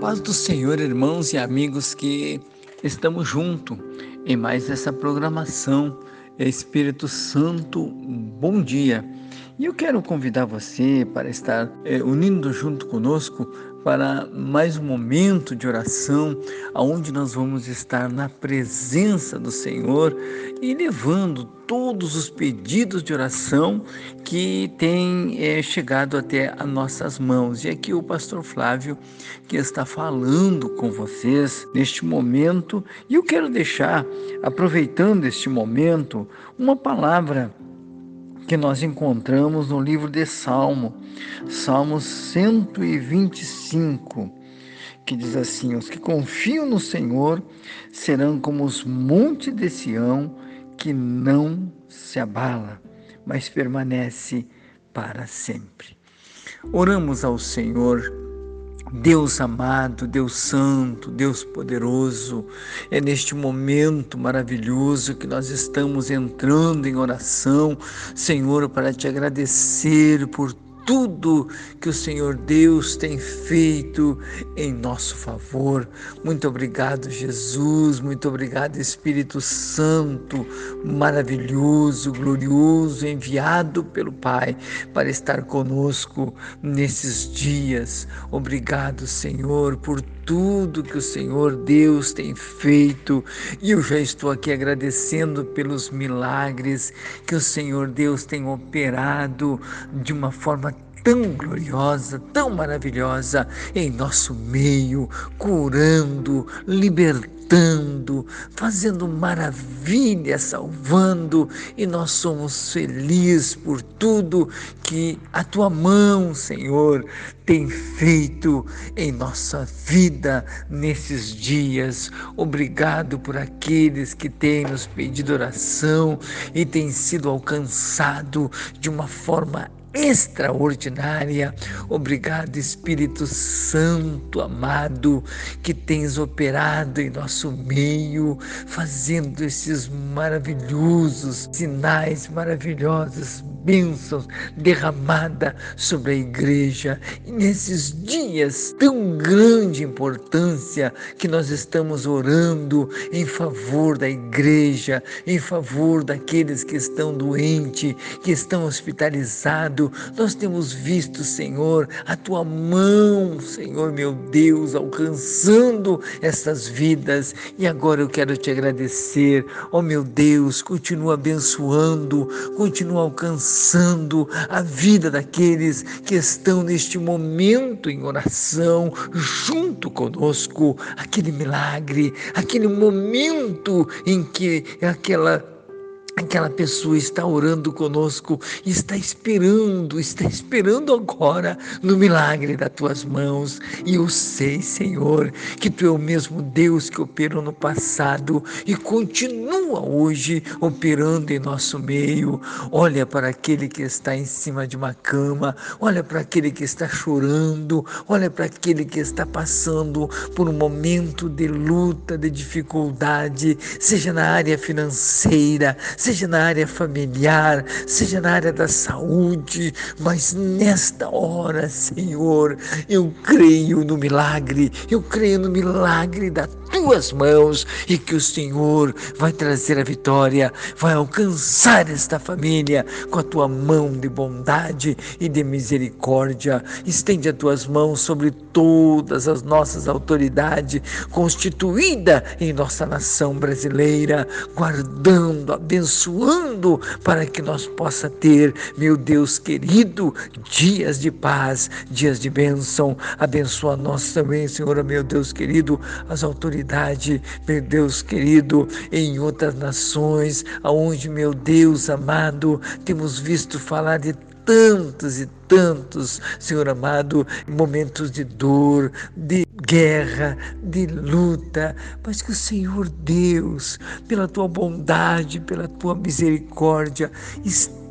Paz do Senhor, irmãos e amigos que estamos juntos em mais essa programação. Espírito Santo, bom dia. E eu quero convidar você para estar é, unindo junto conosco para mais um momento de oração, aonde nós vamos estar na presença do Senhor e levando todos os pedidos de oração que têm é, chegado até as nossas mãos. E aqui o pastor Flávio que está falando com vocês neste momento, e eu quero deixar, aproveitando este momento, uma palavra que nós encontramos no livro de Salmo, Salmo 125, que diz assim: Os que confiam no Senhor serão como os montes de Sião, que não se abala, mas permanece para sempre. Oramos ao Senhor Deus amado, Deus santo, Deus poderoso, é neste momento maravilhoso que nós estamos entrando em oração, Senhor, para te agradecer por tudo que o Senhor Deus tem feito em nosso favor. Muito obrigado, Jesus. Muito obrigado, Espírito Santo, maravilhoso, glorioso, enviado pelo Pai para estar conosco nesses dias. Obrigado, Senhor, por tudo que o Senhor Deus tem feito. E eu já estou aqui agradecendo pelos milagres que o Senhor Deus tem operado de uma forma tão gloriosa, tão maravilhosa em nosso meio, curando, libertando fazendo maravilha, salvando, e nós somos felizes por tudo que a tua mão, Senhor, tem feito em nossa vida nesses dias. Obrigado por aqueles que têm nos pedido oração e têm sido alcançado de uma forma extraordinária. Obrigado, Espírito Santo amado, que tens operado em nosso meio, fazendo esses maravilhosos sinais maravilhosos, bênçãos derramada sobre a igreja. E nesses dias tão grande importância que nós estamos orando em favor da igreja, em favor daqueles que estão doentes, que estão hospitalizados, nós temos visto, Senhor, a tua mão, Senhor meu Deus, alcançando essas vidas. E agora eu quero te agradecer, ó oh, meu Deus, continua abençoando, continua alcançando alcançando a vida daqueles que estão neste momento em oração junto conosco, aquele milagre, aquele momento em que aquela Aquela pessoa está orando conosco, está esperando, está esperando agora no milagre das tuas mãos. E eu sei, Senhor, que tu é o mesmo Deus que operou no passado e continua hoje operando em nosso meio. Olha para aquele que está em cima de uma cama, olha para aquele que está chorando, olha para aquele que está passando por um momento de luta, de dificuldade, seja na área financeira, seja na área familiar, seja na área da saúde, mas nesta hora, Senhor, eu creio no milagre, eu creio no milagre da tuas mãos e que o Senhor vai trazer a vitória, vai alcançar esta família com a tua mão de bondade e de misericórdia. Estende as tuas mãos sobre todas as nossas autoridades constituída em nossa nação brasileira, guardando, abençoando para que nós possa ter, meu Deus querido, dias de paz, dias de bênção. Abençoa nós também, Senhor, meu Deus querido, as autoridades meu Deus querido, em outras nações, aonde, meu Deus amado, temos visto falar de tantos e tantos, Senhor amado, momentos de dor, de guerra, de luta, mas que o Senhor Deus, pela tua bondade, pela tua misericórdia,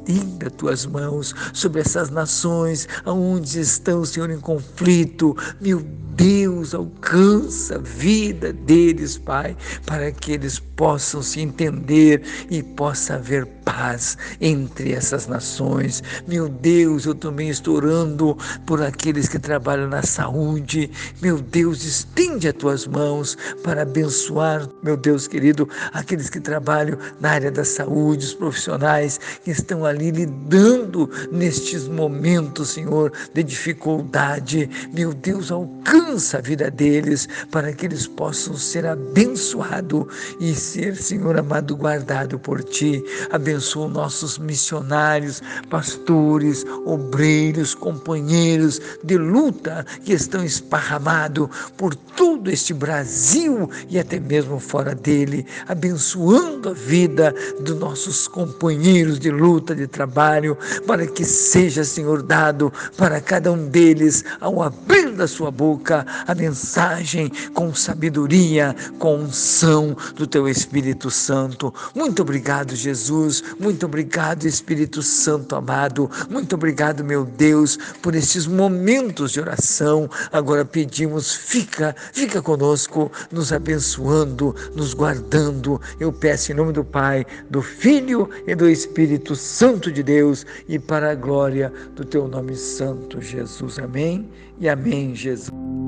estenda tuas mãos sobre essas nações aonde estão, Senhor, em conflito. Meu Deus, alcança a vida deles, Pai, para que eles possam se entender e possa haver paz entre essas nações. Meu Deus, eu também estou orando por aqueles que trabalham na saúde. Meu Deus, estende as tuas mãos para abençoar, meu Deus querido, aqueles que trabalham na área da saúde, os profissionais que estão ali lidando nestes momentos, Senhor, de dificuldade. Meu Deus, alcança a vida deles para que eles possam ser abençoados e ser, Senhor amado, guardado por ti. Abençoa nossos missionários, pastores, obreiros, companheiros de luta que estão esparramados por todo este Brasil e até mesmo fora dele, abençoando a vida dos nossos companheiros de luta, de trabalho, para que seja, Senhor, dado para cada um deles, ao abrir da sua boca, a mensagem com sabedoria, com unção do teu Espírito Santo. Muito obrigado, Jesus. Muito obrigado, Espírito Santo amado. Muito obrigado, meu Deus, por estes momentos de oração. Agora pedimos, fica, fica conosco, nos abençoando, nos guardando. Eu peço em nome do Pai, do Filho e do Espírito Santo de Deus e para a glória do teu nome santo, Jesus. Amém e amém, Jesus.